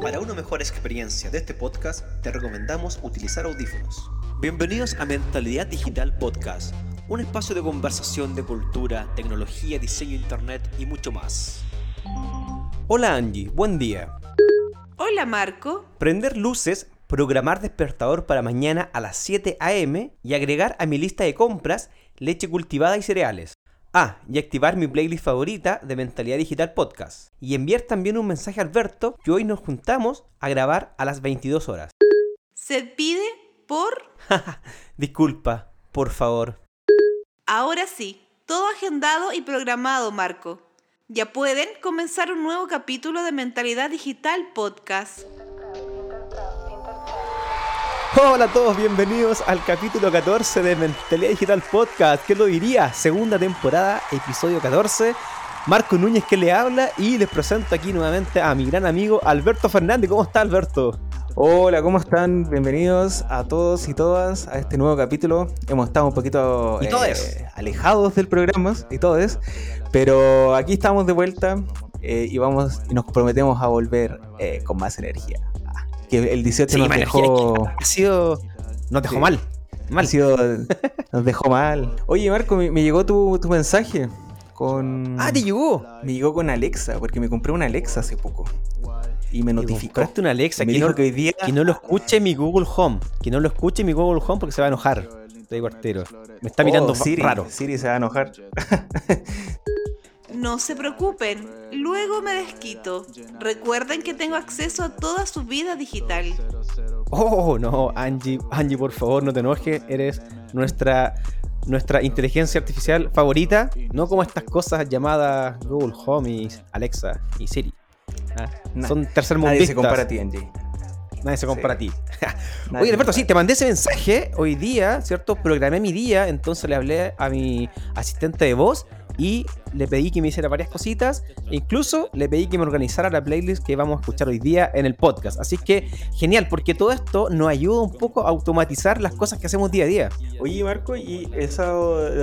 Para una mejor experiencia de este podcast, te recomendamos utilizar audífonos. Bienvenidos a Mentalidad Digital Podcast, un espacio de conversación de cultura, tecnología, diseño, internet y mucho más. Hola Angie, buen día. Hola Marco. Prender luces, programar despertador para mañana a las 7 am y agregar a mi lista de compras leche cultivada y cereales. Ah, y activar mi playlist favorita de Mentalidad Digital Podcast. Y enviar también un mensaje a Alberto que hoy nos juntamos a grabar a las 22 horas. Se pide por... Disculpa, por favor. Ahora sí, todo agendado y programado, Marco. Ya pueden comenzar un nuevo capítulo de Mentalidad Digital Podcast. Hola a todos, bienvenidos al capítulo 14 de Mentalidad Digital Podcast. ¿Qué lo diría? Segunda temporada, episodio 14. Marco Núñez que le habla y les presento aquí nuevamente a mi gran amigo Alberto Fernández. ¿Cómo está Alberto? Hola, ¿cómo están? Bienvenidos a todos y todas a este nuevo capítulo. Hemos estado un poquito eh, alejados del programa y todos, pero aquí estamos de vuelta eh, y vamos y nos prometemos a volver eh, con más energía que el 18 nos dejó. Ha sido. Nos dejó mal. Mal. Ha sido, nos dejó mal. Oye, Marco, me, llegó tu, tu, mensaje con. Ah, te llegó. Me llegó con Alexa, porque me compré una Alexa hace poco. Y me notificó. Compraste una Alexa que, no, que, hoy día... que no lo escuche mi Google Home. Que no lo escuche mi Google Home porque se va a enojar. Estoy cuartero. Me está mirando oh, Siri, raro. Siri se va a enojar. No se preocupen, luego me desquito. Recuerden que tengo acceso a toda su vida digital. Oh, no, Angie, Angie, por favor, no te enojes. Eres nuestra, nuestra inteligencia artificial favorita. No como estas cosas llamadas Google Home y Alexa y Siri. Ah, son tercer Nadie se compara a ti, Angie. Nadie se compara a ti. Oye, Alberto, sí, te mandé ese mensaje hoy día, ¿cierto? Programé mi día, entonces le hablé a mi asistente de voz y le pedí que me hiciera varias cositas. E incluso le pedí que me organizara la playlist que vamos a escuchar hoy día en el podcast. Así que genial, porque todo esto nos ayuda un poco a automatizar las cosas que hacemos día a día. Oye, Marco, y eso de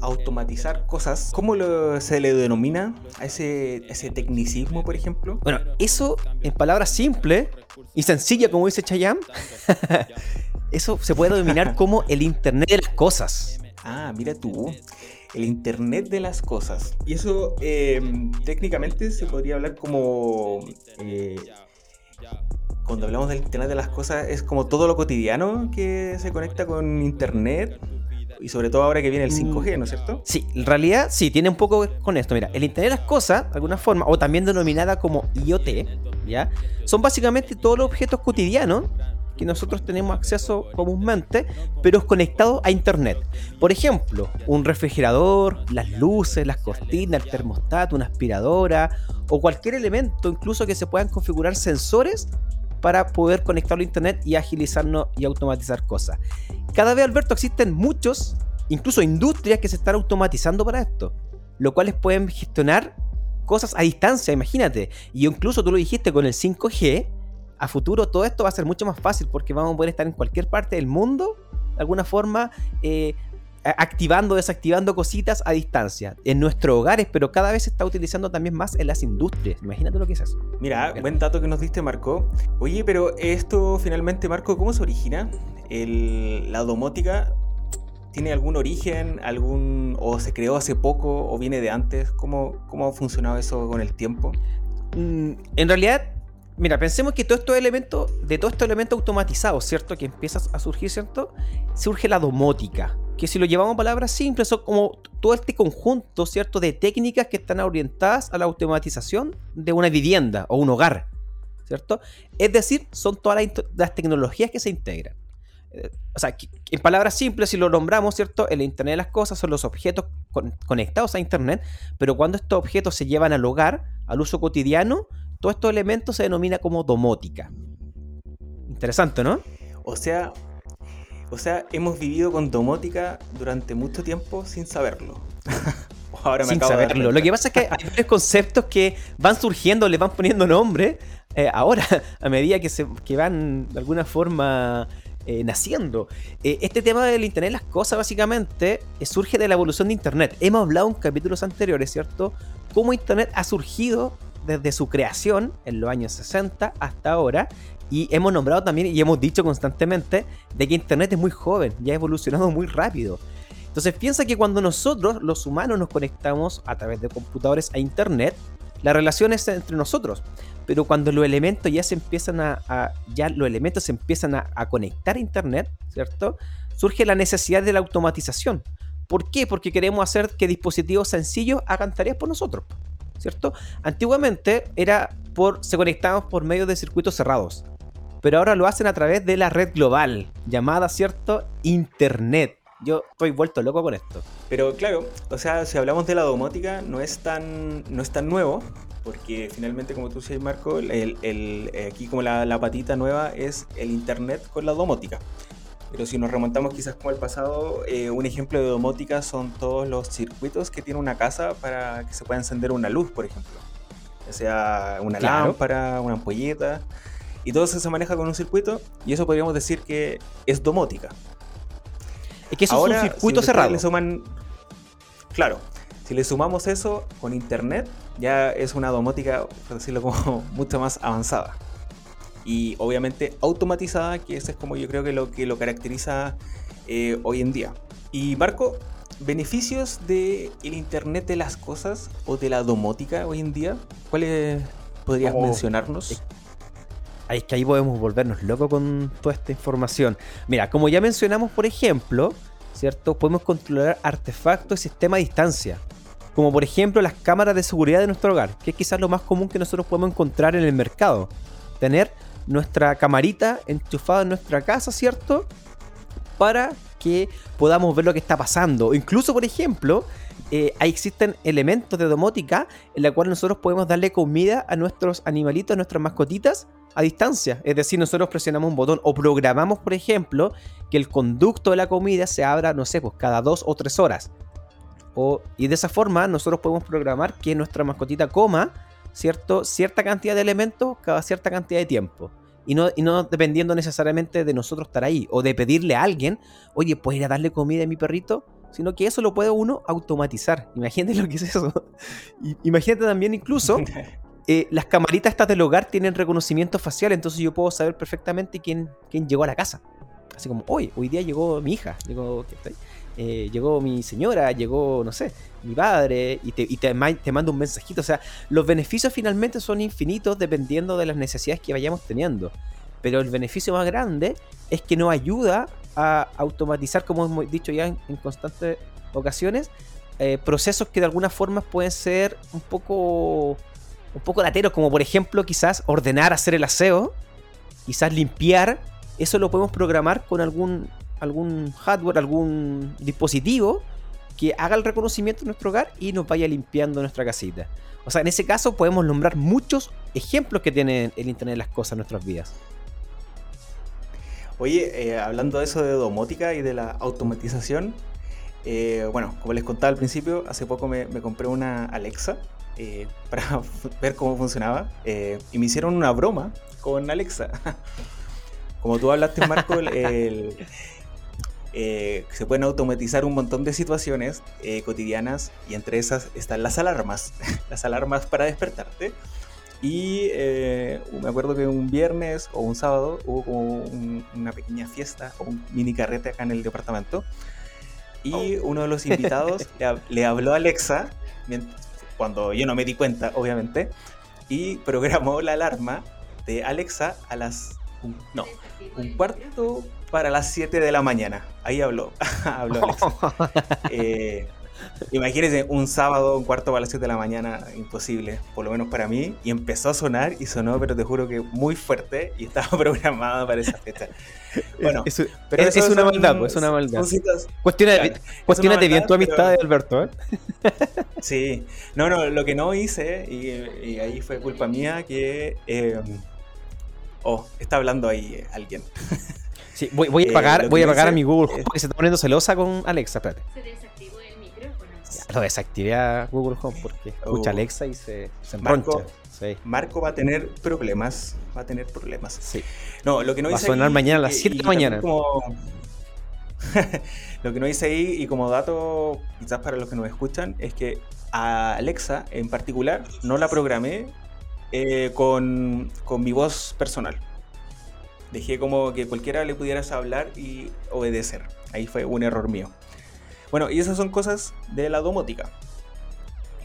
automatizar cosas, ¿cómo se le denomina a ese, ese tecnicismo, por ejemplo? Bueno, eso en palabras simples y sencillas, como dice Chayam, eso se puede denominar como el Internet de las cosas. Ah, mira tú el Internet de las Cosas. Y eso em, técnicamente se podría hablar como... Eh, cuando hablamos del Internet de las Cosas es como todo lo cotidiano que se conecta con Internet. Y sobre todo ahora que viene el 5G, ¿no es cierto? Sí, en realidad sí, tiene un poco con esto. Mira, el Internet de las Cosas, de alguna forma, o también denominada como IoT, ¿ya? Son básicamente todos los objetos cotidianos que nosotros tenemos acceso comúnmente, pero es conectado a Internet. Por ejemplo, un refrigerador, las luces, las cortinas, el termostato, una aspiradora o cualquier elemento incluso que se puedan configurar sensores para poder conectarlo a Internet y agilizarnos y automatizar cosas. Cada vez, Alberto, existen muchos, incluso industrias que se están automatizando para esto, lo cuales pueden gestionar cosas a distancia, imagínate. Y incluso tú lo dijiste con el 5G, a futuro todo esto va a ser mucho más fácil porque vamos a poder estar en cualquier parte del mundo, de alguna forma, eh, activando, desactivando cositas a distancia, en nuestros hogares, pero cada vez se está utilizando también más en las industrias. Imagínate lo que es eso. Mira, buen dato que nos diste, Marco. Oye, pero esto finalmente, Marco, ¿cómo se origina? El, la domótica ¿Tiene algún origen, algún o se creó hace poco o viene de antes? ¿Cómo, cómo ha funcionado eso con el tiempo? Mm, en realidad Mira, pensemos que todo estos elementos, de todos estos elementos automatizados, ¿cierto? Que empiezas a surgir, ¿cierto? Surge la domótica. Que si lo llevamos a palabras simples, son como todo este conjunto, ¿cierto? De técnicas que están orientadas a la automatización de una vivienda o un hogar, ¿cierto? Es decir, son todas las, tecnologías que se integran. Eh, o sea, en palabras simples, si lo nombramos, ¿cierto? El Internet de las cosas son los objetos conectados a Internet, pero cuando estos objetos se llevan al hogar, al uso cotidiano, todos estos elementos se denomina como domótica. Interesante, ¿no? O sea, o sea, hemos vivido con domótica durante mucho tiempo sin saberlo. Ahora me sin saberlo. Lo que pasa es que hay varios conceptos que van surgiendo, le van poniendo nombre eh, ahora, a medida que, se, que van de alguna forma eh, naciendo. Eh, este tema del Internet de las cosas básicamente surge de la evolución de Internet. Hemos hablado en capítulos anteriores, ¿cierto? Cómo Internet ha surgido desde su creación en los años 60 hasta ahora. Y hemos nombrado también y hemos dicho constantemente de que Internet es muy joven y ha evolucionado muy rápido. Entonces piensa que cuando nosotros, los humanos, nos conectamos a través de computadores a Internet, la relación es entre nosotros. Pero cuando los elementos ya se empiezan a, ya los elementos se empiezan a, conectar a Internet, ¿cierto? Surge la necesidad de la automatización. ¿Por qué? Porque queremos hacer que dispositivos sencillos hagan tareas por nosotros. ¿Cierto? Antiguamente era por, se conectaban por medio de circuitos cerrados. Pero ahora lo hacen a través de la red global, llamada, ¿cierto? Internet. Yo estoy vuelto loco con esto. Pero claro, o sea, si hablamos de la domótica, no es tan, no es tan nuevo, porque finalmente, como tú dices, Marco, el, el, aquí como la, la, patita nueva es el Internet con la domótica. Pero si nos remontamos quizás como al pasado, eh, un ejemplo de domótica son todos los circuitos que tiene una casa para que se pueda encender una luz, por ejemplo. O sea, una lámpara, una ampolleta. Y todo eso se maneja con un circuito y eso podríamos decir que es domótica. Es que eso es un circuito cerrado. Le suman, claro, si le sumamos eso con internet, ya es una domótica, por decirlo como, mucho más avanzada y obviamente automatizada, que eso es como yo creo que lo que lo caracteriza eh, hoy en día. Y Marco, beneficios del el Internet de las cosas o de la domótica hoy en día, ¿cuáles podrías mencionarnos? Es que ahí podemos volvernos locos con toda esta información. Mira, como ya mencionamos, por ejemplo, ¿cierto? Podemos controlar artefactos y sistemas a distancia. Como por ejemplo las cámaras de seguridad de nuestro hogar, que es quizás lo más común que nosotros podemos encontrar en el mercado. Tener nuestra camarita enchufada en nuestra casa, ¿cierto? Para que podamos ver lo que está pasando. Incluso, por ejemplo, eh, ahí existen elementos de domótica en la cual nosotros podemos darle comida a nuestros animalitos, a nuestras mascotitas, a distancia. Es decir, nosotros presionamos un botón o programamos, por ejemplo, que el conducto de la comida se abra, no sé, pues cada dos o tres horas. O, y de esa forma nosotros podemos programar que nuestra mascotita coma ¿cierto? cierta cantidad de elementos cada cierta cantidad de tiempo. Y no, y no dependiendo necesariamente de nosotros estar ahí o de pedirle a alguien, oye, ¿puedes ir a darle comida a mi perrito? Sino que eso lo puede uno automatizar. Imagínate lo que es eso. Imagínate también incluso eh, las camaritas estas del hogar tienen reconocimiento facial, entonces yo puedo saber perfectamente quién, quién llegó a la casa. Así como, hoy, hoy día llegó mi hija, llegó, eh, llegó mi señora, llegó, no sé, mi padre, y, te, te, manda un mensajito. O sea, los beneficios finalmente son infinitos dependiendo de las necesidades que vayamos teniendo. Pero el beneficio más grande es que nos ayuda a automatizar, como hemos dicho ya en, constantes ocasiones, eh, procesos que de alguna forma pueden ser un poco un poco lateros, como por ejemplo quizás ordenar, hacer el aseo, quizás limpiar, eso lo podemos programar con algún algún hardware, algún dispositivo que haga el reconocimiento de nuestro hogar y nos vaya limpiando nuestra casita. O sea, en ese caso podemos nombrar muchos ejemplos que tiene el Internet de las Cosas en nuestras vidas. Oye, eh, hablando de eso de domótica y de la automatización, eh, bueno, como les contaba al principio, hace poco me, compré una Alexa eh, para ver cómo funcionaba y me hicieron una broma con Alexa. Como tú hablaste, Marco, el, eh, se pueden automatizar un montón de situaciones eh, cotidianas y entre esas están las alarmas, las alarmas para despertarte. Y eh, me acuerdo que un viernes o un sábado hubo como una pequeña fiesta o un mini carrete acá en el departamento. Y oh. uno de los invitados le, habló a Alexa, cuando yo no me di cuenta, obviamente, y programó la alarma de Alexa a las... no, un cuarto para las 7 de la mañana. Ahí habló, habló eh, imagínense un sábado, un cuarto para las 7 de la mañana, imposible, por lo menos para mí. Y empezó a sonar y sonó, pero te juro que muy fuerte y estaba programada para esa fecha. Bueno, es, pero es, una maldad, pues, es una maldad. Cuestionate, bien tu amistad, Alberto. ¿eh? Sí, no, no, lo que no hice, y, ahí fue culpa mía, que... Eh, oh, está hablando ahí alguien. Sí, voy, voy a eh, pagar, voy a, pagar a mi Google Home porque se está poniendo celosa con Alexa. Espérate. Se desactivó el micrófono. lo desactivé a Google Home porque escucha oh. Alexa y se, se Marco, Marco va a tener problemas. Va a tener problemas. Sí. No, lo que no va a sonar mañana a las 7 de la mañana. lo que no hice ahí, y como dato, quizás para los que nos escuchan, es que a Alexa en particular no la programé eh, con, con mi voz personal. Dejé como que cualquiera le pudieras hablar y obedecer. Ahí fue un error mío. Bueno, y esas son cosas de la domótica.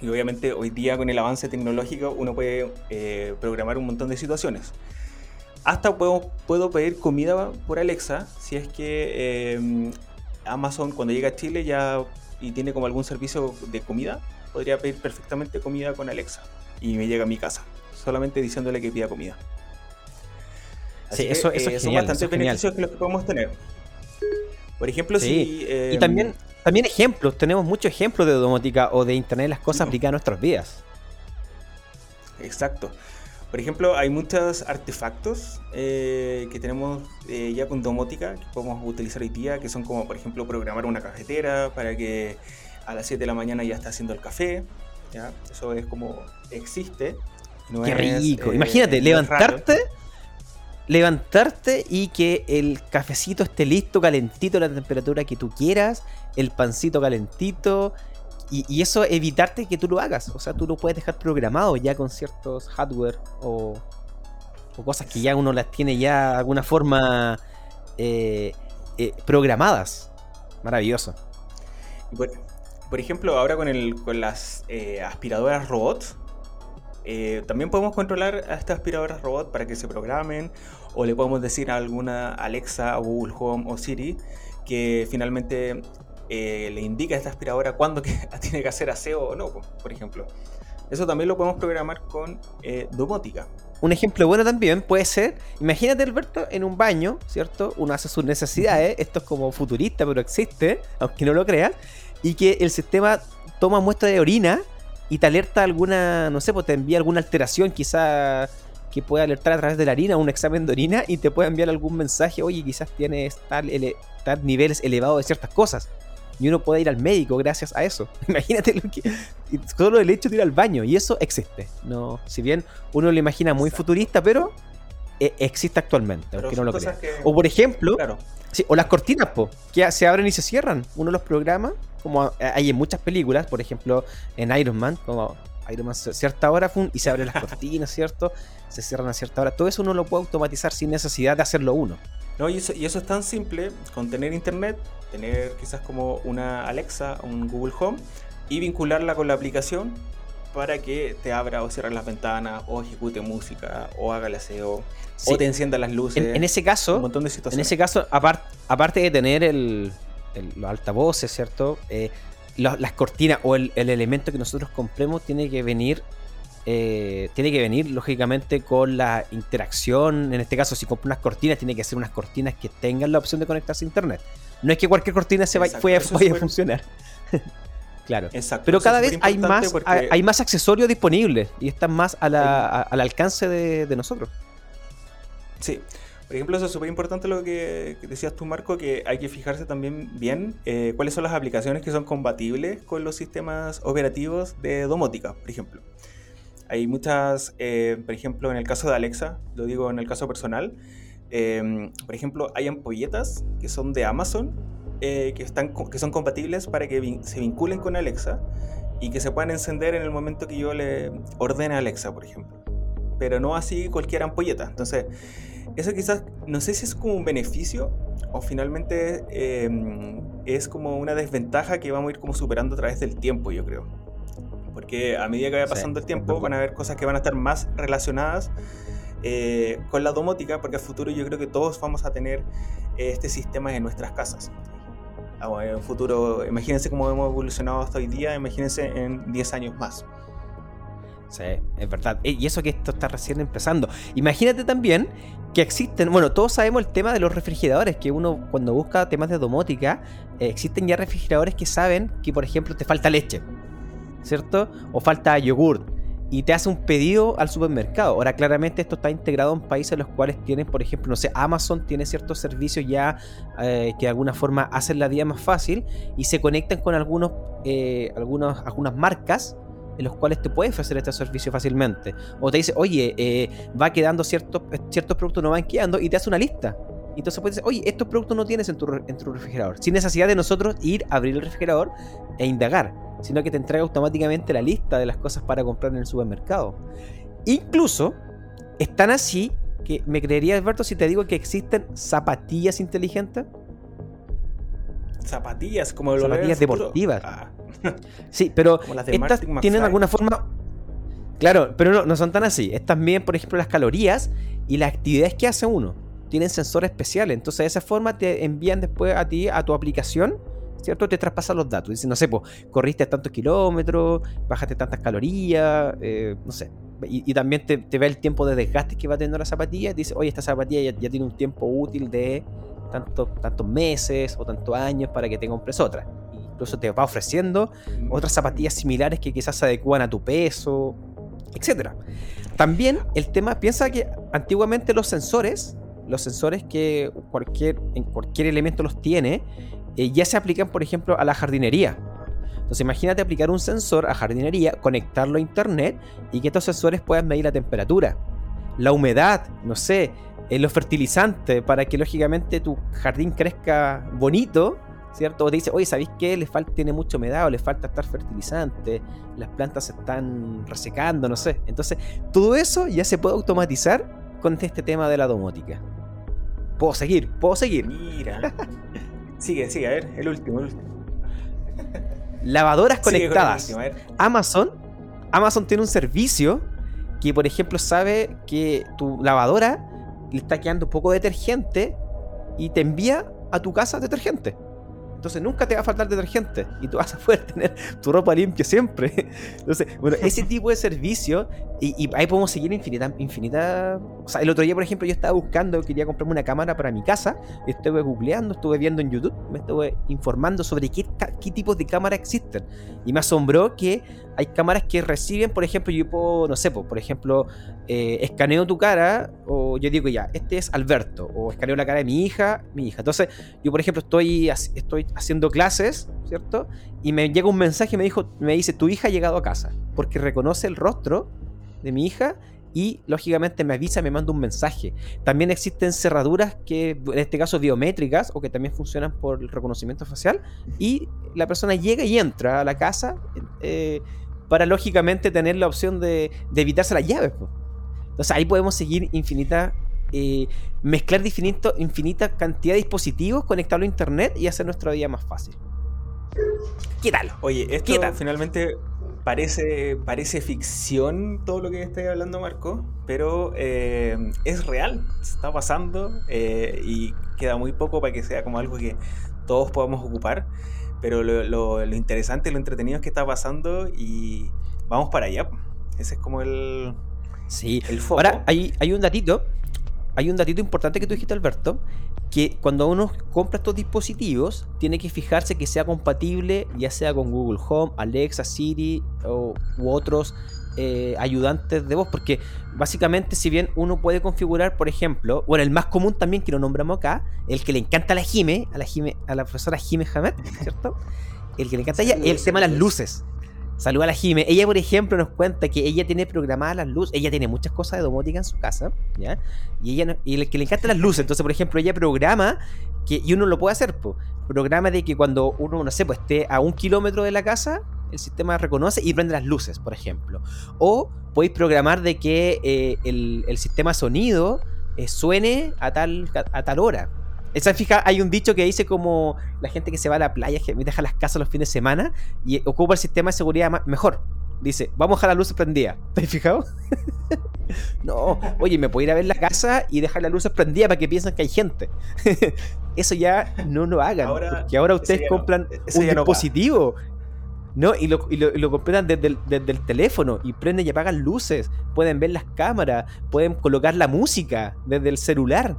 Y obviamente hoy día con el avance tecnológico uno puede eh, programar un montón de situaciones. Hasta puedo, puedo pedir comida por Alexa si es que eh, Amazon cuando llega a Chile ya y tiene como algún servicio de comida, podría pedir perfectamente comida con Alexa y me llega a mi casa, solamente diciéndole que pida comida. Sí, eso, eso eh, son bastantes beneficios que los que podemos tener. Por ejemplo, si. y también también ejemplos, tenemos muchos ejemplos de domótica o de Internet de las cosas aplicadas a nuestras vidas. Exacto. Por ejemplo, hay muchos artefactos eh, que tenemos eh, ya con domótica que podemos utilizar hoy día, que son como, por ejemplo, programar una cafetera para que a las 7 de la mañana ya esté haciendo el café. ¿ya? Eso es como existe. Qué rico. Imagínate, levantarte levantarte y que el cafecito esté listo, calentito, a la temperatura que tú quieras, el pancito calentito, y, eso evitarte que tú lo hagas. O sea, tú lo puedes dejar programado ya con ciertos hardware o, cosas que ya uno las tiene ya de alguna forma eh, eh, programadas. Maravilloso. Por, ejemplo, ahora con, el, con las eh, aspiradoras robots, también podemos controlar a estas aspiradoras robot para que se programen o le podemos decir a alguna Alexa o Google Home o Siri que finalmente eh, le indica a esta aspiradora cuándo que tiene que hacer aseo o no, por ejemplo. Eso también lo podemos programar con eh, domótica. Un ejemplo bueno también puede ser, imagínate Alberto, en un baño, ¿cierto? Uno hace sus necesidades, esto es como futurista, pero existe, aunque no lo creas, y que el sistema toma muestra de orina y te alerta alguna, no sé, pues te envía alguna alteración, quizá que pueda alertar a través de la harina, un examen de orina y te puede enviar algún mensaje, oye, quizás tienes tal, tal niveles elevados de ciertas cosas. Y uno puede ir al médico gracias a eso. Imagínate lo que. Solo el hecho de ir al baño. Y eso existe. No, si bien uno lo imagina muy futurista, pero eh, existe actualmente. no lo O por ejemplo, o las cortinas, po, que se abren y se cierran. Uno los programa como hay en muchas películas, por ejemplo en Iron Man, como Iron Man a cierta hora y se abren las cortinas, ¿cierto? Se cierran a cierta hora. Todo eso uno lo puede automatizar sin necesidad de hacerlo uno. No, y eso, y eso es tan simple con tener internet, tener quizás como una Alexa, un Google Home y vincularla con la aplicación para que te abra o cierre las ventanas o ejecute música o haga el aseo o te encienda las luces. En, ese caso, un montón de situaciones. En ese caso, aparte de tener el, los altavoces, ¿cierto? Eh, las cortinas o el, elemento que nosotros compremos tiene que venir eh, tiene que venir lógicamente con la interacción. En este caso, si compro unas cortinas, tiene que ser unas cortinas que tengan la opción de conectarse a internet. No es que cualquier cortina se vaya, vaya, a funcionar. claro. Pero cada vez hay más, hay, más accesorios disponibles y están más al alcance de, de nosotros. Sí. Por ejemplo, eso es súper importante lo que, decías tú, Marco, que hay que fijarse también bien eh, cuáles son las aplicaciones que son compatibles con los sistemas operativos de domótica, por ejemplo. Hay muchas, eh, por ejemplo, en el caso de Alexa, lo digo en el caso personal, em, por ejemplo, hay ampolletas que son de Amazon, eh, que, están, que son compatibles para que se vinculen con Alexa y que se puedan encender en el momento que yo le ordene a Alexa, por ejemplo. Pero no así cualquier ampolleta. Entonces, eso quizás, no sé si es como un beneficio o finalmente em, es como una desventaja que vamos a ir como superando a través del tiempo, yo creo. Porque a medida que vaya pasando el tiempo van a haber cosas que van a estar más relacionadas eh, con la domótica, porque a futuro yo creo que todos vamos a tener este sistema en nuestras casas. Ah, en futuro, imagínense cómo hemos evolucionado hasta hoy día, imagínense en 10 años más. Sí, es verdad. Y eso que esto está recién empezando. Imagínate también que existen, bueno, todos sabemos el tema de los refrigeradores, que uno cuando busca temas de domótica, eh, existen ya refrigeradores que saben que, por ejemplo, te falta leche, ¿cierto? O falta yogurt. Y te hace un pedido al supermercado. Ahora, claramente esto está integrado en países en los cuales tienen, por ejemplo, no sé, Amazon tiene ciertos servicios ya eh, que de alguna forma hacen la vida más fácil y se conectan con algunos, eh, algunos algunas marcas en los cuales te puede ofrecer este servicio fácilmente. O te dice, oye, eh, va quedando ciertos, ciertos productos no van quedando y te hace una lista. Entonces puedes decir, oye, estos productos no tienes en tu, en tu refrigerador. Sin necesidad de nosotros ir a abrir el refrigerador e indagar, sino que te entrega automáticamente la lista de las cosas para comprar en el supermercado. Incluso, están así que me creería, Alberto, si te digo que existen zapatillas inteligentes. Zapatillas, como zapatillas deportivas. Ah. sí, pero estas tienen alguna forma. Claro, pero no, no son tan así. Estas miden, por ejemplo, las calorías y las actividades que hace uno. Tienen sensores especiales. Entonces, de esa forma te envían después a ti, a tu aplicación, ¿cierto? Te traspasan los datos. Dicen, no sé, pues, corriste tantos kilómetros, bajaste tantas calorías, eh, no sé. Y, también te, ve el tiempo de desgaste que va teniendo la zapatilla. Dice, oye, esta zapatilla ya, tiene un tiempo útil de tantos, tantos meses o tantos años para que te compres otra. Incluso te va ofreciendo otras zapatillas similares que quizás se adecuan a tu peso, etc. También el tema, piensa que antiguamente los sensores, los sensores que cualquier, en cualquier elemento los tiene, eh, ya se aplican, por ejemplo, a la jardinería. Entonces imagínate aplicar un sensor a jardinería, conectarlo a internet y que estos sensores puedan medir la temperatura, la humedad, no sé, los fertilizantes, para que lógicamente tu jardín crezca bonito, ¿cierto? O te dice, oye, ¿sabéis qué? Le falta, tiene mucha humedad o le falta estar fertilizante, las plantas se están resecando, no sé. Entonces, todo eso ya se puede automatizar con este tema de la domótica. Puedo seguir, puedo seguir. Mira. Sigue, sigue, a ver, el último, el último. Lavadoras conectadas. Amazon, Amazon tiene un servicio que, por ejemplo, sabe que tu lavadora le está quedando un poco detergente y te envía a tu casa detergente. Entonces nunca te va a faltar detergente y tú vas a poder tener tu ropa limpia siempre. Entonces, bueno, ese tipo de servicio, y, ahí podemos seguir infinita, infinita. El otro día, por ejemplo, yo estaba buscando, quería comprarme una cámara para mi casa, estuve googleando, estuve viendo en YouTube, me estuve informando sobre qué, qué tipos de cámaras existen. Y me asombró que hay cámaras que reciben, por ejemplo, yo puedo, no sé, por ejemplo, eh, escaneo tu cara, o yo digo ya, este es Alberto, o escaneo la cara de mi hija, mi hija. Entonces, yo, por ejemplo, estoy, estoy haciendo clases, ¿cierto? Y me llega un mensaje y me, dijo, me dice, tu hija ha llegado a casa, porque reconoce el rostro de mi hija y lógicamente me avisa, me manda un mensaje. También existen cerraduras que, en este caso, biométricas o que también funcionan por el reconocimiento facial y la persona llega y entra a la casa. Eh, para lógicamente tener la opción de, evitarse las llaves. Entonces ahí podemos seguir infinita, eh, mezclar infinito, infinita cantidad de dispositivos, conectarlo a internet y hacer nuestra vida más fácil. ¿Qué tal? Oye, esto finalmente parece, parece ficción todo lo que estoy hablando, Marco, pero eh, es real, está pasando eh, y queda muy poco para que sea como algo que todos podamos ocupar. Pero lo, lo, lo, interesante, lo entretenido es que está pasando y vamos para allá. Ese es como el, sí. el foco. Ahora, hay, hay un datito, hay un datito importante que tú dijiste, Alberto, que cuando uno compra estos dispositivos, tiene que fijarse que sea compatible, ya sea con Google Home, Alexa, Siri o, u otros eh, ayudantes de voz, porque básicamente si bien uno puede configurar, por ejemplo, bueno, el más común también que lo nombramos acá, el que le encanta a la Jime, a la Jime, a la profesora Jime Hamed, ¿cierto? El que le encanta a ella, el tema de las luces. Saluda a la Jime. Ella, por ejemplo, nos cuenta que ella tiene programadas las luces. Ella tiene muchas cosas de domótica en su casa, ¿ya? Y ella y el que le encanta las luces. Entonces, por ejemplo, ella programa que, y uno lo puede hacer, po, programa de que cuando uno, no sé, pues esté a un kilómetro de la casa, el sistema reconoce y prende las luces, por ejemplo. O podéis programar de que eh, el, el, sistema sonido eh, suene a tal, a tal hora. Esa fija, hay un dicho que dice como la gente que se va a la playa, que deja las casas los fines de semana y ocupa el sistema de seguridad mejor. Dice, vamos a dejar las luces prendidas. ¿Te has fijado? no, oye, me puedo ir a ver la casa y dejar las luces prendidas para que piensen que hay gente. Eso ya no lo hagan. Ahora, porque ahora ustedes compran un dispositivo no, y lo, y lo, completan desde el, teléfono y prenden y apagan luces. Pueden ver las cámaras, pueden colocar la música desde el celular.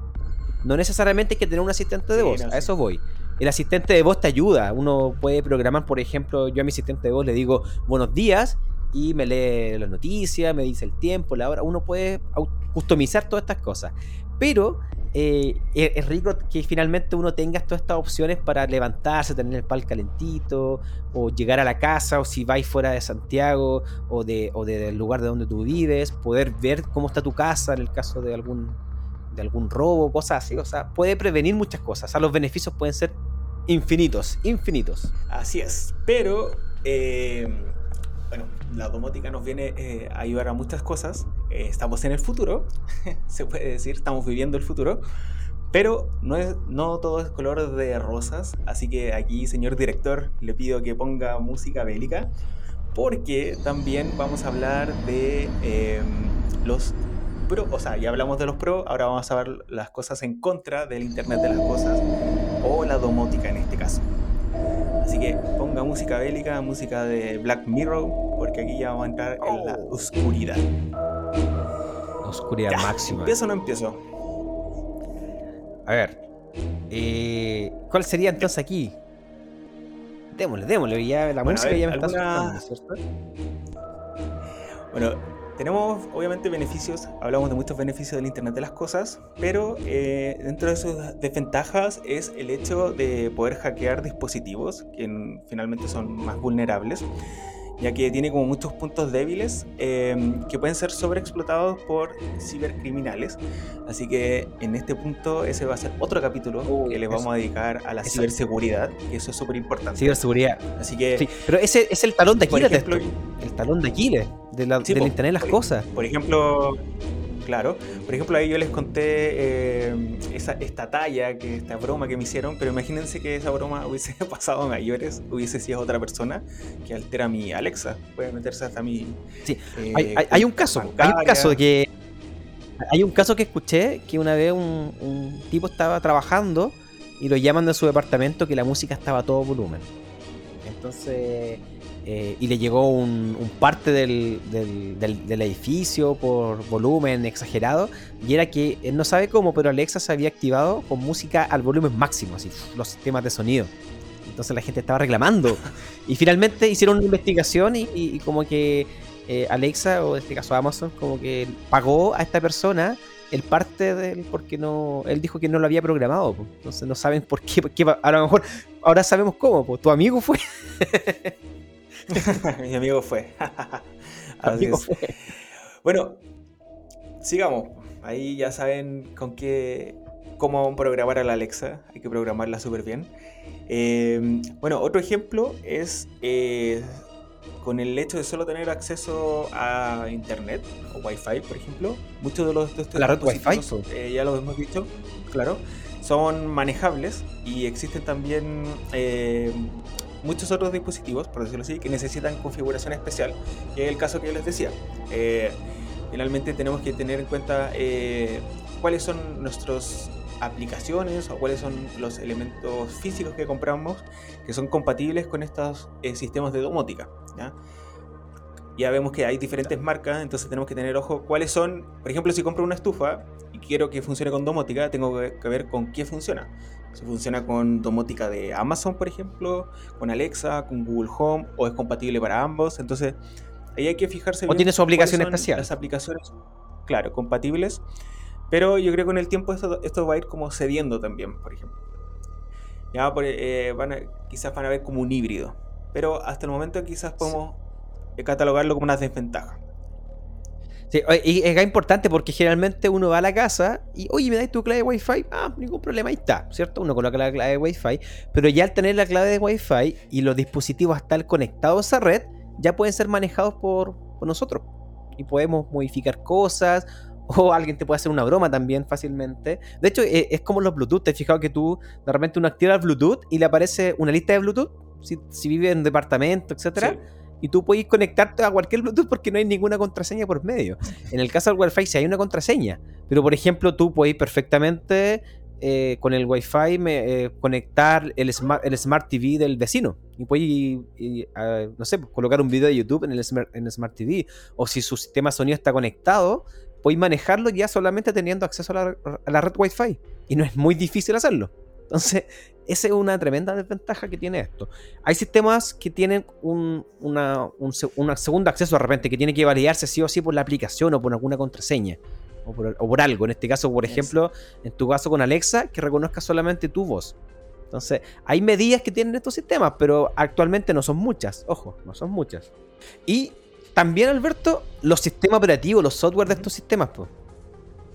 No necesariamente hay que tener un asistente de voz, a eso voy. El asistente de voz te ayuda. Uno puede programar, por ejemplo, yo a mi asistente de voz le digo buenos días y me lee las noticias, me dice el tiempo, la hora. Uno puede customizar todas estas cosas. Pero eh, es rico que finalmente uno tenga todas estas opciones para levantarse, tener el pal calentito, o llegar a la casa, o si vais fuera de Santiago, o, de, o del lugar de donde tú vives, poder ver cómo está tu casa en el caso de algún, de algún robo, cosas así. O sea, puede prevenir muchas cosas. O sea, los beneficios pueden ser infinitos, infinitos. Así es. Pero, eh, bueno, la domótica nos viene eh, a ayudar a muchas cosas. Eh, estamos en el futuro, se puede decir, estamos viviendo el futuro. Pero no, es, no todo es color de rosas, así que aquí, señor director, le pido que ponga música bélica, porque también vamos a hablar de los pro, o sea, ya hablamos de los pro, ahora vamos a ver las cosas en contra del Internet de las Cosas, o la domótica en este caso. Así que ponga música bélica, música de Black Mirror, porque aquí ya vamos a entrar en la Oh. oscuridad. Oscuridad Ya, máxima. ¿Empiezo o no empiezo? A ver. eh, ¿Cuál sería entonces aquí? Démosle, démosle. Ya, la Bueno, música ver, ya me está alguna- asustando, ¿cierto? Bueno, tenemos obviamente beneficios, hablamos de muchos beneficios del Internet de las Cosas, pero eh, dentro de sus desventajas es el hecho de poder hackear dispositivos que en- finalmente son más vulnerables, ya que tiene como muchos puntos débiles eh, que pueden ser sobreexplotados por cibercriminales. Así que en este punto ese va a ser otro capítulo Oh, que le vamos a dedicar a la Eso. ciberseguridad, que eso es súper importante. Ciberseguridad. Así que, Sí, pero ese es el talón de Aquiles ejemplo. El talón de Aquiles de la, Sí, del Internet de las por- cosas. Por ejemplo, claro, por ejemplo ahí yo les conté eh, esa, esta talla, que esta broma que me hicieron, pero imagínense que esa broma hubiese pasado a mayores, hubiese sido otra persona que altera mi Alexa, puede meterse hasta mi... Sí, eh, Hay, hay- hay un caso, hay un caso que hay un caso que escuché que una vez un, un tipo estaba trabajando y lo llaman de su departamento que la música estaba a todo volumen. Entonces, eh, y le llegó un, un parte del, del- del- del edificio por volumen exagerado y era que él no sabe cómo, pero Alexa se había activado con música al volumen máximo, así los sistemas de sonido. Entonces la gente estaba reclamando. Y finalmente hicieron una investigación y, y- y como que eh, Alexa, o en este caso Amazon, como que pagó a esta persona el parte del porque no él dijo que no lo había programado entonces no saben por qué, por qué a lo mejor ahora sabemos cómo po. tu amigo fue, mi amigo fue. Así amigo es. fue. Bueno, sigamos. Ahí ya saben con qué, cómo programar a la Alexa. Hay que programarla súper bien. Eh, bueno, otro ejemplo es eh, con el hecho de solo tener acceso a Internet o Wi-Fi, por ejemplo. Muchos de los de estos La red Wi-Fi, eh, ya lo hemos dicho, claro, son manejables y existen también eh, muchos otros dispositivos, por decirlo así, que necesitan configuración especial, que es el caso que yo les decía. Eh, finalmente tenemos que tener en cuenta eh, cuáles son nuestras aplicaciones o cuáles son los elementos físicos que compramos que son compatibles con estos eh, sistemas de domótica. ¿ya? ya vemos que hay diferentes marcas, entonces tenemos que tener ojo cuáles son, por ejemplo, si compro una estufa y quiero que funcione con domótica, tengo que, ver con qué funciona. Si funciona con domótica de Amazon, por ejemplo, con Alexa, con Google Home, o es compatible para ambos. Entonces, ahí hay que fijarse O bien tiene su aplicación especial. Las aplicaciones, claro, compatibles. Pero yo creo que con el tiempo esto, esto va a ir como cediendo también, por ejemplo. Ya por- eh, van a- quizás van a ver como un híbrido. Pero hasta el momento quizás podemos eh, catalogarlo como una desventaja. Sí, y es importante porque generalmente uno va a la casa y, oye, ¿me das tu clave de Wi-Fi? Ah, ningún problema, ahí está, ¿cierto? Uno coloca la clave de Wi-Fi, pero ya al tener la clave de Wi-Fi y los dispositivos estar conectados a esa red, ya pueden ser manejados por, por nosotros. Y podemos modificar cosas, o alguien te puede hacer una broma también fácilmente. De hecho, eh, es como los Bluetooth. ¿Te has fijado que tú de repente uno activa el Bluetooth y le aparece una lista de Bluetooth? Si, si vive en departamento, etcétera Sí. Y tú puedes conectarte a cualquier Bluetooth porque no hay ninguna contraseña por medio. En el caso del Wi-Fi sí hay una contraseña, pero por ejemplo tú puedes perfectamente eh, con el Wi-Fi eh, conectar el smart, el smart TV del vecino y puedes, y- ah, no sé, pues, colocar un video de YouTube en el, smart, en el Smart TV o si su sistema sonido está conectado, puedes manejarlo ya solamente teniendo acceso a la, a la red Wi-Fi y no es muy difícil hacerlo. Entonces, esa es una tremenda desventaja que tiene esto. Hay sistemas que tienen un, una, un una segundo acceso de repente que tiene que validarse sí o sí por la aplicación o por alguna contraseña o por, o por algo. En este caso, por ejemplo, en tu caso con Alexa, que reconozca solamente tu voz. Entonces, hay medidas que tienen estos sistemas, pero actualmente no son muchas. Ojo, no son muchas. Y también, Alberto, los sistemas operativos, los software de estos sistemas, pues.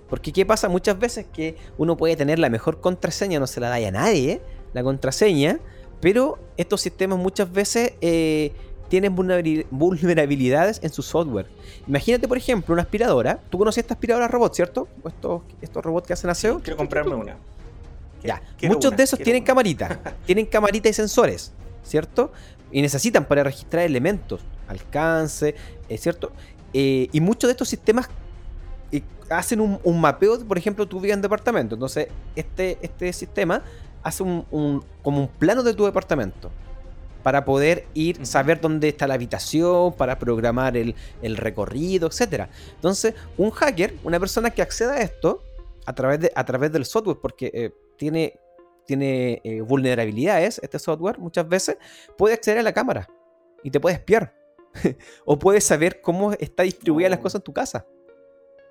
Porque ¿qué pasa? Muchas veces que uno puede tener la mejor contraseña, no se la da a nadie, la contraseña, pero estos sistemas muchas veces eh, tienen vulnerabilidades en su software. Imagínate, por ejemplo, una aspiradora. Tú conoces esta aspiradora robot, ¿cierto? Estos, estos robots que hacen aseo. quiero comprarme una. Ya, muchos de esos tienen camarita, tienen camarita y sensores, ¿cierto? Y necesitan para registrar elementos, alcance, ¿es ¿cierto? Eh, y muchos de estos sistemas eh, hacen un, mapeo, por ejemplo, tú vives en departamento, entonces este, este sistema hace un, como un plano de tu departamento para poder ir, saber dónde está la habitación, para programar el, recorrido, etc. Entonces, un hacker, una persona que acceda a esto a través, de, a través del software, porque eh, tiene, tiene eh, vulnerabilidades este software muchas veces, puede acceder a la cámara y te puede espiar. o puede saber cómo está distribuida las oh. cosas en tu casa.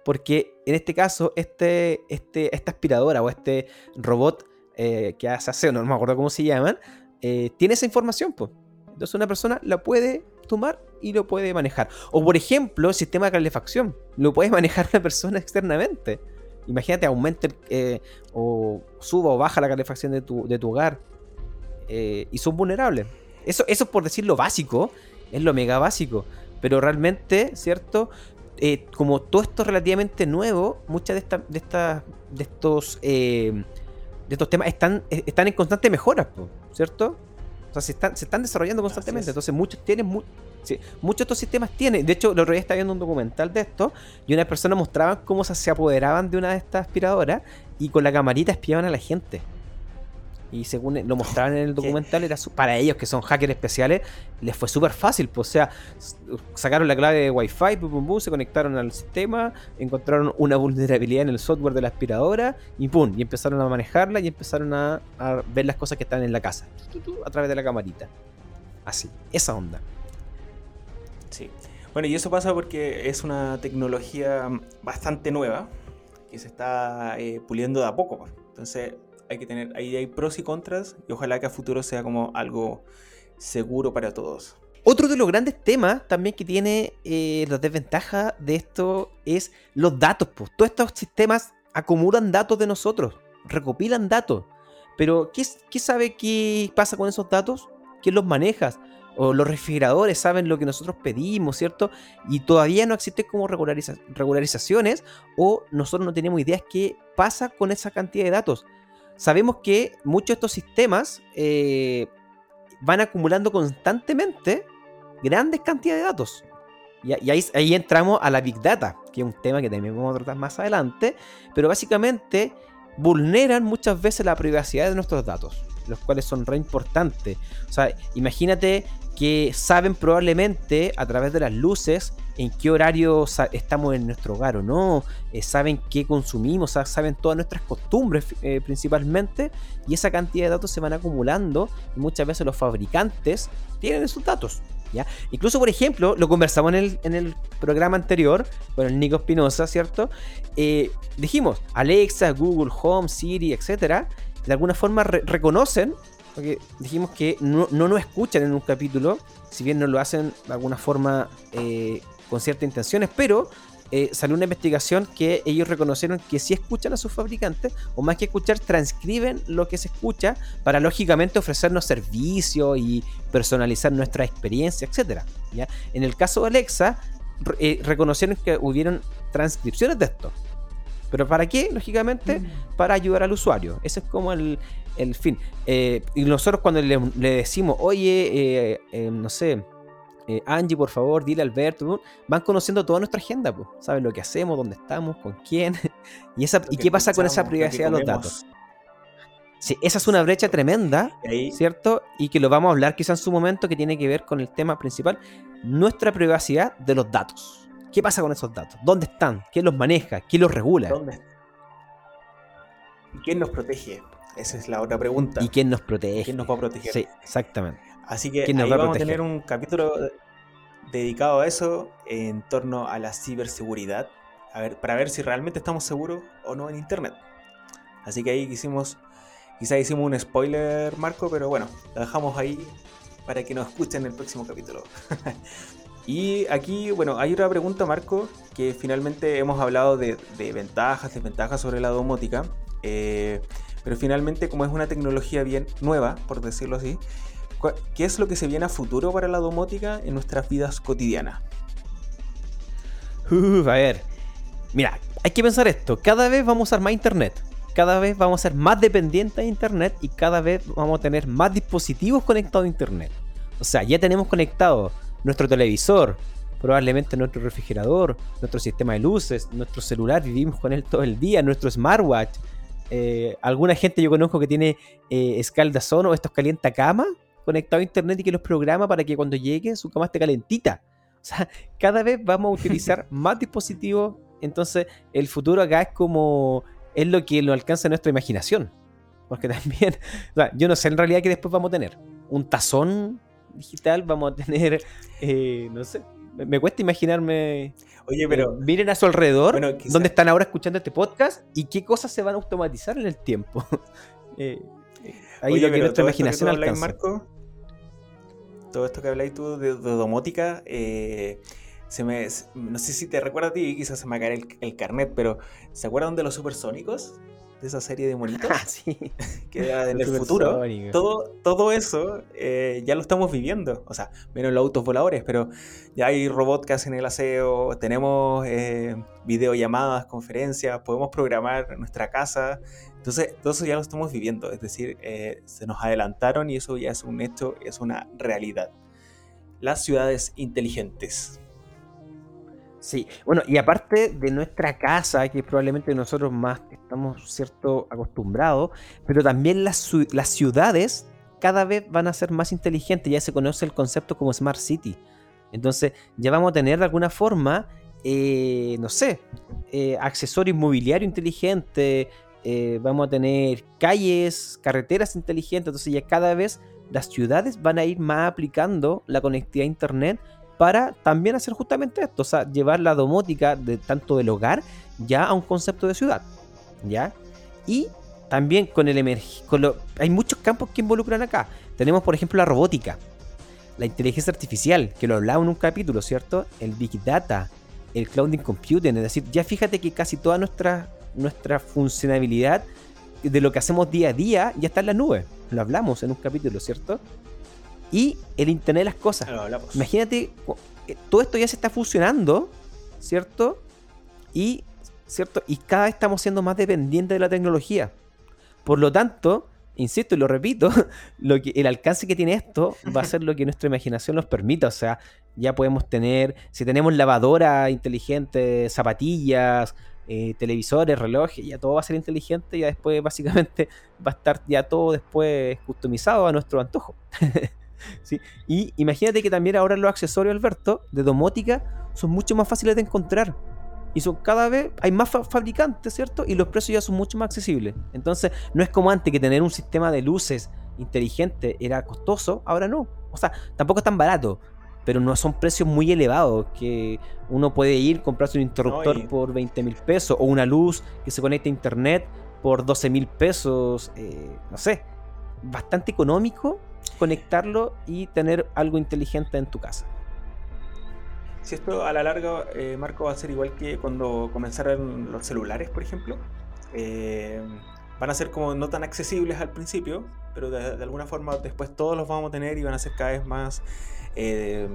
Porque en este caso, este, este, esta aspiradora o este robot eh, que hace aseo, no me acuerdo cómo se llaman, eh, tiene esa información. Pues. Entonces una persona la puede tomar y lo puede manejar. O por ejemplo, el sistema de calefacción. Lo puede manejar una persona externamente. Imagínate, aumente eh, o suba o baja la calefacción de tu, de tu hogar. Y son vulnerables. Eso, eso por decir lo básico, es lo mega básico. Pero realmente, ¿cierto? como todo esto es relativamente nuevo, muchas de, estas de, estas de estos de estos temas están, están en constante mejora, ¿cierto? O sea, se están, se están desarrollando constantemente. Entonces, muchos tienen. muchos de estos sistemas tienen. De hecho, el otro día estaba viendo un documental de esto y una persona mostraba cómo se apoderaban de una de estas aspiradoras y con la camarita espiaban a la gente. Y según lo mostraban en el documental, era para ellos que son hackers especiales, les fue súper fácil. Pues, o sea, sacaron la clave de Wi-Fi, se conectaron al sistema, encontraron una vulnerabilidad en el software de la aspiradora y pum, y empezaron a manejarla y empezaron a, ver las cosas que están en la casa a través de la camarita. Así, esa onda. Sí. Bueno, y eso pasa porque es una tecnología bastante nueva que se está eh, puliendo de a poco. Entonces, hay que tener, ahí hay pros y contras y ojalá que a futuro sea como algo seguro para todos. Otro de los grandes temas también que tiene eh, la desventaja de esto es los datos. Todos estos sistemas acumulan datos de nosotros, recopilan datos. Pero, ¿qué, ¿qué, sabe qué pasa con esos datos? ¿Quién los maneja? O los refrigeradores saben lo que nosotros pedimos, ¿cierto? Y todavía no existen como regularizaciones o nosotros no tenemos ideas qué pasa con esa cantidad de datos sabemos que muchos de estos sistemas eh, van acumulando constantemente grandes cantidades de datos. Y, ahí, entramos a la Big Data, que es un tema que también vamos a tratar más adelante, pero básicamente vulneran muchas veces la privacidad de nuestros datos, los cuales son re importantes. O sea, imagínate que saben probablemente a través de las luces en qué horario estamos en nuestro hogar o no, eh, saben qué consumimos, saben todas nuestras costumbres eh, principalmente, y esa cantidad de datos se van acumulando y muchas veces los fabricantes tienen esos datos. Incluso, por ejemplo, lo conversamos en el, programa anterior con el Nico Espinosa, ¿cierto? Eh, dijimos, Alexa, Google Home, Siri, etcétera, de alguna forma reconocen porque dijimos que no, no, nos escuchan en un capítulo, si bien no lo hacen de alguna forma con ciertas intenciones, pero eh, salió una investigación que ellos reconocieron que si escuchan a sus fabricantes, o más que escuchar, transcriben lo que se escucha para lógicamente ofrecernos servicios y personalizar nuestra experiencia, etc. ¿ya? En el caso de Alexa, eh, reconocieron que hubieron transcripciones de esto. ¿Pero para qué? Lógicamente, mm. para ayudar al usuario. Ese es como el, fin. Eh, y nosotros cuando le, le decimos, oye, no sé, eh, Angie, por favor, dile a Alberto, van conociendo toda nuestra agenda, pues, saben lo que hacemos, dónde estamos, con quién, y, esa, y qué pasa con esa privacidad de los datos. Sí, esa es una brecha tremenda, ¿cierto? Y que lo vamos a hablar quizá en su momento, que tiene que ver con el tema principal, nuestra privacidad de los datos. ¿Qué pasa con esos datos? ¿Dónde están? ¿Quién los maneja? ¿Quién los regula? ¿Dónde? ¿Quién nos protege? Esa es la otra pregunta. ¿Y quién nos protege? ¿Quién nos va a proteger? Sí, exactamente. Así que ahí vamos a tener un capítulo dedicado a eso en torno a la ciberseguridad, a ver, para ver si realmente estamos seguros o no en Internet. Así que ahí hicimos, quizá hicimos un spoiler, Marco, pero bueno, lo dejamos ahí para que nos escuchen en el próximo capítulo. y aquí, bueno, hay otra pregunta, Marco, que finalmente hemos hablado de, ventajas, desventajas sobre la domótica. Eh, pero finalmente, como es una tecnología bien nueva, por decirlo así, ¿qué es lo que se viene a futuro para la domótica en nuestras vidas cotidianas? a ver, mira, hay que pensar esto, cada vez vamos a usar más internet, cada vez vamos a ser más dependientes de internet y cada vez vamos a tener más dispositivos conectados a internet. O sea, ya tenemos conectado nuestro televisor, probablemente nuestro refrigerador, nuestro sistema de luces, nuestro celular, vivimos con él todo el día, nuestro smartwatch. Eh, alguna gente yo conozco que tiene eh, escaldazón o estos calienta cama conectado a internet y que los programa para que cuando llegue su cama esté calentita. O sea, cada vez vamos a utilizar más dispositivos. Entonces, el futuro acá es como. Es lo que lo alcanza nuestra imaginación. Porque también. O sea, yo no sé en realidad que después vamos a tener. Un tazón digital, vamos a tener. Eh, no sé. Me, cuesta imaginarme. Oye, pero. Eh, miren a su alrededor, dónde están ahora escuchando este podcast y qué cosas se van a automatizar en el tiempo. eh, ahí lo que nuestra imaginación alcanza. Marco, todo esto que habláis tú de, domótica, eh, se me, no sé si te recuerda a ti, quizás se me cae el, el, carnet, pero ¿se acuerdan de los supersónicos? De esa serie de monitos. Ah, sí. Que era en el futuro. Todo, todo eso eh, ya lo estamos viviendo. O sea, menos los autos voladores, pero ya hay robots que hacen el aseo, tenemos eh, videollamadas, conferencias, podemos programar nuestra casa entonces, todo eso ya lo estamos viviendo, es decir, eh, se nos adelantaron y eso ya es un hecho, es una realidad. Las ciudades inteligentes. Sí, bueno, y aparte de nuestra casa, que probablemente nosotros más estamos cierto acostumbrados, pero también las, las ciudades cada vez van a ser más inteligentes, ya se conoce el concepto como Smart City. Entonces, ya vamos a tener de alguna forma, eh, no sé, eh, accesorio inmobiliario inteligente, eh, vamos a tener calles, carreteras inteligentes, entonces ya cada vez las ciudades van a ir más aplicando la conectividad a internet para también hacer justamente esto, o sea, llevar la domótica de tanto del hogar ya a un concepto de ciudad, ¿ya? Y también con el con hay muchos campos que involucran acá. Tenemos, por ejemplo, la robótica, la inteligencia artificial, que lo hablaba en un capítulo, ¿cierto? El Big Data, el Cloud Computing, es decir, ya fíjate que casi todas nuestras nuestra funcionalidad de lo que hacemos día a día ya está en la nube. Lo hablamos en un capítulo, ¿cierto? Y el Internet de las cosas. Imagínate, eh, todo esto ya se está fusionando, ¿cierto? Y, ¿cierto? Y cada vez estamos siendo más dependientes de la tecnología. Por lo tanto, insisto y lo repito, lo que, el alcance que tiene esto va a ser lo que nuestra imaginación nos permita. O sea, ya podemos tener, si tenemos lavadora inteligente, zapatillas, eh, televisores, relojes, ya todo va a ser inteligente, ya después básicamente va a estar ya todo después customizado a nuestro antojo. ¿Sí? Y imagínate que también ahora los accesorios, Alberto, de domótica son mucho más fáciles de encontrar. Y son cada vez, hay más fabricantes, ¿cierto? Y los precios ya son mucho más accesibles. Entonces, no es como antes que tener un sistema de luces inteligente era costoso, ahora no. O sea, tampoco es tan barato pero no son precios muy elevados, que uno puede ir, comprarse un interruptor por 20 mil pesos o una luz que se conecte a internet por 12 mil pesos, eh, no sé, bastante económico conectarlo y tener algo inteligente en tu casa. Si esto a la larga, eh, Marco, va a ser igual que cuando comenzaron los celulares, por ejemplo. Eh, van a ser como no tan accesibles al principio, pero de, de, alguna forma después todos los vamos a tener y van a ser cada vez más eh,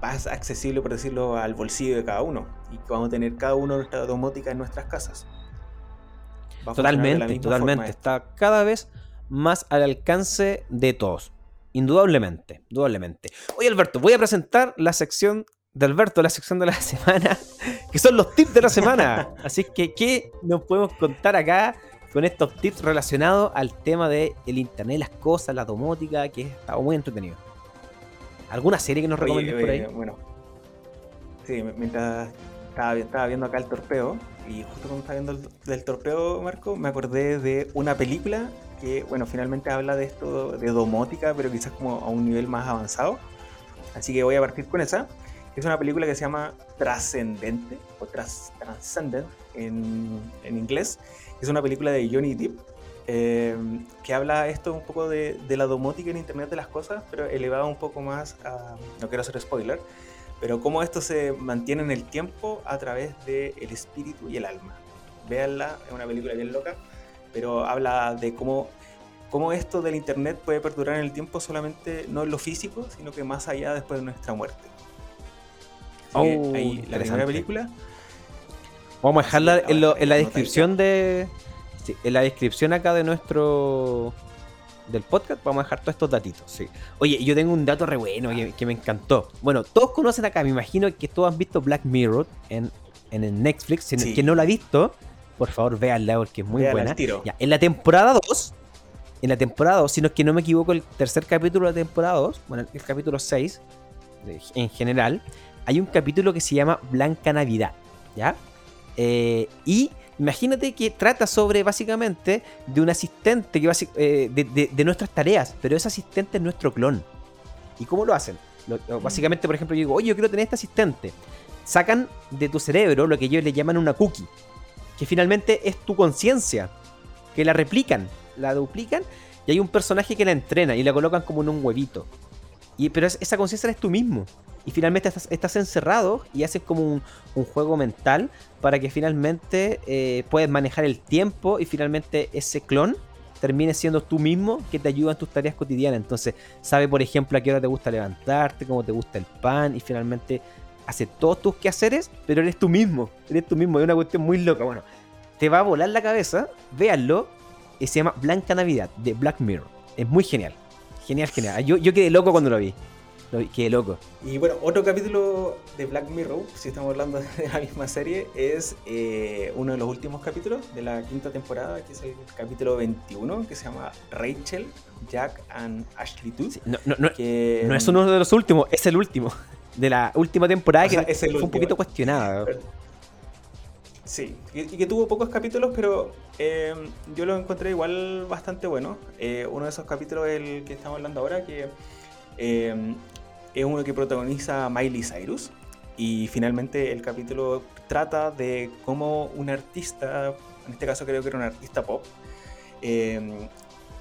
más accesible, por decirlo, al bolsillo de cada uno. Y vamos a tener cada uno nuestra domótica en nuestras casas. totalmente, totalmente. Está cada vez más al alcance de todos. Indudablemente, indudablemente. Oye, Alberto, voy a presentar la sección de Alberto, la sección de la semana, que son los tips de la semana. Así que, ¿qué nos podemos contar acá con estos tips relacionados al tema del el Internet, las cosas, la domótica, que está muy entretenido? ¿Alguna serie que nos recomiendes por ahí? Bueno, sí, mientras estaba, viendo acá el torpeo, y justo cuando estaba viendo el, el torpeo, Marco, me acordé de una película que, bueno, finalmente habla de esto, de domótica, pero quizás como a un nivel más avanzado. Así que voy a partir con esa. Es una película que se llama Trascendente, o Transcendent en, en inglés. Es una película de Johnny Depp, eh, que habla esto un poco de, la domótica en Internet de las cosas, pero elevado un poco más a, no quiero hacer spoiler, pero cómo esto se mantiene en el tiempo a través del espíritu y el alma. Véanla, es una película bien loca, pero habla de cómo cómo esto del Internet puede perdurar en el tiempo solamente no en lo físico, sino que más allá después de nuestra muerte. Oh, ahí, la primera película. Vamos a dejarla que en, lo- en la descripción de. sí, en la descripción acá de nuestro. Del podcast vamos a dejar todos estos datitos, sí. Oye, yo tengo un dato re bueno que, que me encantó. Bueno, todos conocen acá, me imagino que todos han visto Black Mirror en, en el Netflix. Si quien no lo ha visto, por favor véanla porque es muy buena. Ya, en la temporada 2, en la temporada 2, si no es que no me equivoco, el tercer capítulo de la temporada 2, bueno, el capítulo 6, de- en general, hay un capítulo que se llama Blanca Navidad, ¿ya? Eh, y imagínate que trata sobre básicamente de un asistente que eh, de, de- de nuestras tareas, pero ese asistente es nuestro clon. ¿Y cómo lo hacen? Lo- lo- básicamente, por ejemplo, yo digo, oye, yo quiero tener este asistente. Sacan de tu cerebro lo que ellos le llaman una cookie, que finalmente es tu conciencia, que la replican, la duplican, y hay un personaje que la entrena y la colocan como en un huevito. Y, pero es- esa conciencia eres tú mismo. Y finalmente estás, encerrado y haces como un, juego mental para que finalmente eh, puedas manejar el tiempo y finalmente ese clon termine siendo tú mismo que te ayuda en tus tareas cotidianas. Entonces, sabe, por ejemplo, a qué hora te gusta levantarte, cómo te gusta el pan y finalmente hace todos tus quehaceres, pero eres tú mismo. Eres tú mismo. Es una cuestión muy loca. Bueno, te va a volar la cabeza. Véanlo. se llama Blanca Navidad de Black Mirror. Es muy genial. Genial, genial. Yo, yo quedé loco cuando lo vi. Lo vi- quedé loco. Y bueno, otro capítulo de Black Mirror, si estamos hablando de la misma serie, es eh, uno de los últimos capítulos de la quinta temporada, que es el capítulo 21, que se llama Rachel, Jack and Ashley Too. Sí, no, no, no, que, no es uno de los últimos, es el último. De la última temporada O sea, que fue un poquito cuestionada. Sí, y, que tuvo pocos capítulos, pero eh, yo lo encontré igual bastante bueno. Eh, uno de esos capítulos es el que estamos hablando ahora, que eh, es uno que protagoniza Miley Cyrus. Y finalmente el capítulo trata de cómo un artista, en este caso creo que era un artista pop, eh,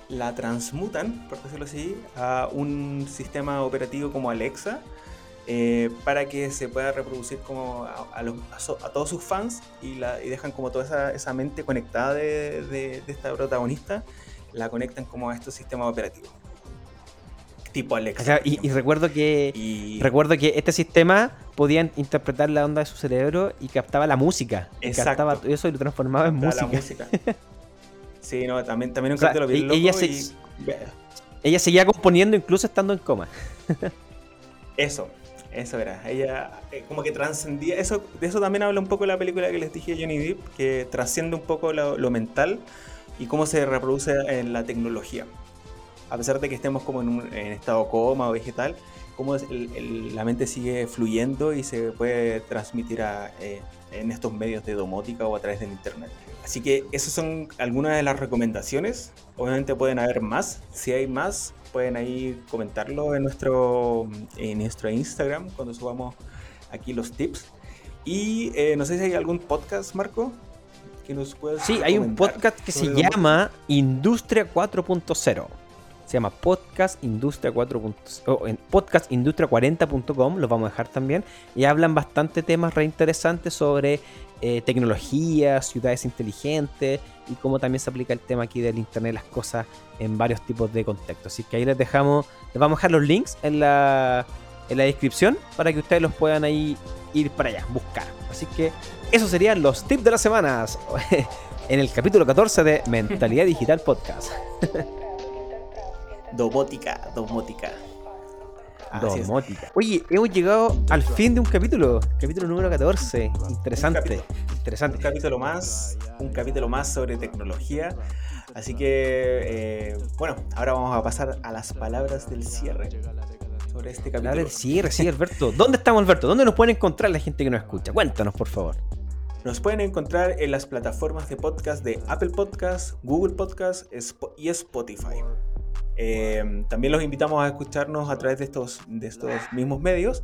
la transmutan, por decirlo así, a un sistema operativo como Alexa eh, para que se pueda reproducir como a, a los- a so- a todos sus fans y, la, y dejan como toda esa, esa mente conectada de, de- de esta protagonista, la conectan como a estos sistemas operativos. Tipo Alexa. O sea, por y, recuerdo que Y- recuerdo que este sistema podía interpretar la onda de su cerebro y captaba la música. Exacto. captaba todo eso y lo transformaba en Toda la música. música. Sí, no, también, también un O sea, capítulo bien e- loco ella se- y- Ella seguía componiendo incluso estando en coma. Eso, eso era. Ella eh, como que trascendía. Eso, de eso también habla un poco la película que les dije Johnny Depp, que trasciende un poco lo, mental y cómo se reproduce en la tecnología. A pesar de que estemos como en un estado coma o vegetal, cómo la mente sigue fluyendo y se puede transmitir a, eh, en estos medios de domótica o a través del internet. Así que esas son algunas de las recomendaciones. Obviamente pueden haber más. Si hay más, pueden ahí comentarlo en nuestro, en nuestro Instagram cuando subamos aquí los tips. Y eh, no sé si hay algún podcast, Marco, que nos puedas Sí, hay un podcast que se llama Industria 4.0. Se llama Podcast Industria 4.0. o en podcastindustria40.com, los vamos a dejar también. Y hablan bastante temas reinteresantes sobre eh, tecnología, ciudades inteligentes y cómo también se aplica el tema aquí del Internet las cosas en varios tipos de contextos. Así que ahí les dejamos, les vamos a dejar los links en la, en la descripción para que ustedes los puedan ahí ir para allá, buscar. Así que esos serían los tips de las semanas en el capítulo 14 de Mentalidad Digital Podcast. Domótica, domótica. Domótica. Oye, hemos llegado al fin de un capítulo, capítulo número 14. Interesante, capítulo. Un interesante. capítulo más, un capítulo más sobre tecnología. Así que, eh, bueno, ahora vamos a pasar a las palabras del cierre sobre este capítulo. Hablar del cierre, sí, Alberto. ¿Dónde estamos, Alberto? ¿Dónde nos pueden encontrar la gente que nos escucha? Cuéntanos, por favor. Nos pueden encontrar en las plataformas de podcast de Apple Podcast, Google Podcast y Spotify. Eh, también los invitamos a escucharnos a través de estos, de estos mismos medios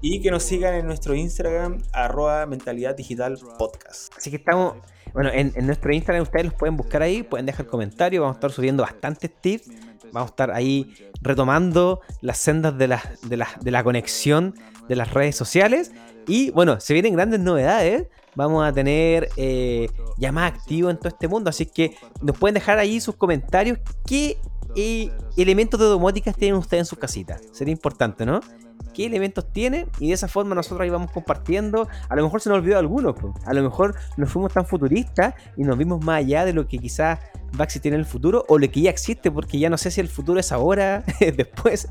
y que nos sigan en nuestro Instagram, arroba mentalidad digital podcast. Así que estamos, bueno, en, en nuestro Instagram ustedes los pueden buscar ahí, pueden dejar comentarios, vamos a estar subiendo bastantes tips Vamos a estar ahí retomando las sendas de la, de la, de la conexión de las redes sociales. Y bueno, se vienen grandes novedades. Vamos a tener eh, ya más activo en todo este mundo. Así que nos pueden dejar ahí sus comentarios. ¿Qué eh, elementos de domóticas tienen ustedes en sus casitas? Sería importante, ¿no? qué elementos tienen y de esa forma nosotros ahí vamos compartiendo. A lo mejor se nos olvidó algunos, a lo mejor nos fuimos tan futuristas y nos vimos más allá de lo que quizás va a existir en el futuro o lo que ya existe, porque ya no sé si el futuro es ahora, después,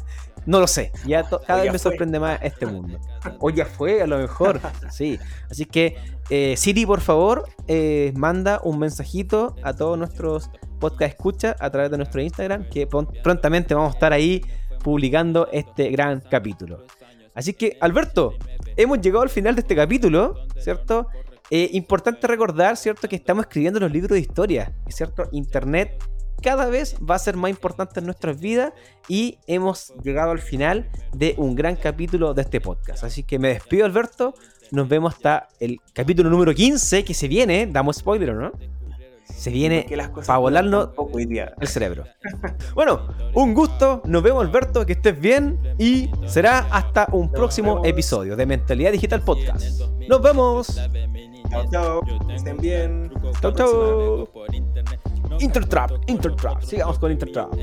no lo sé. Ya cada vez me sorprende más este mundo. O ya fue, a lo mejor, sí. Así que, eh, Siri, por favor, eh, manda un mensajito a todos nuestros podcast escucha a través de nuestro Instagram, que prontamente vamos a estar ahí publicando este gran capítulo. Así que, Alberto, hemos llegado al final de este capítulo, ¿cierto? Eh, importante recordar, ¿cierto?, que estamos escribiendo los libros de historia, ¿cierto? Internet cada vez va a ser más importante en nuestras vidas y hemos llegado al final de un gran capítulo de este podcast. Así que me despido, Alberto. Nos vemos hasta el capítulo número 15 que se viene. Damos spoiler, ¿no? Se viene para volarnos el cerebro. bueno, un gusto. Nos vemos, Alberto. Que estés bien. Y será hasta un próximo episodio de Mentalidad Digital Podcast. Nos vemos. Chao, chao. Estén bien. Chao, chao. Intertrap, Intertrap. Sigamos con Intertrap.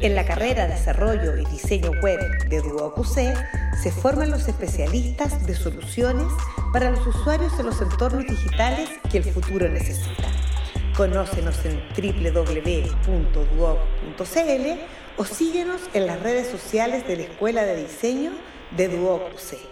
en la carrera de Desarrollo y Diseño Web de DuoQC se forman los especialistas de soluciones para los usuarios en los entornos digitales que el futuro necesita. Conócenos en www.duoc.cl o síguenos en las redes sociales de la Escuela de Diseño de DuoQC.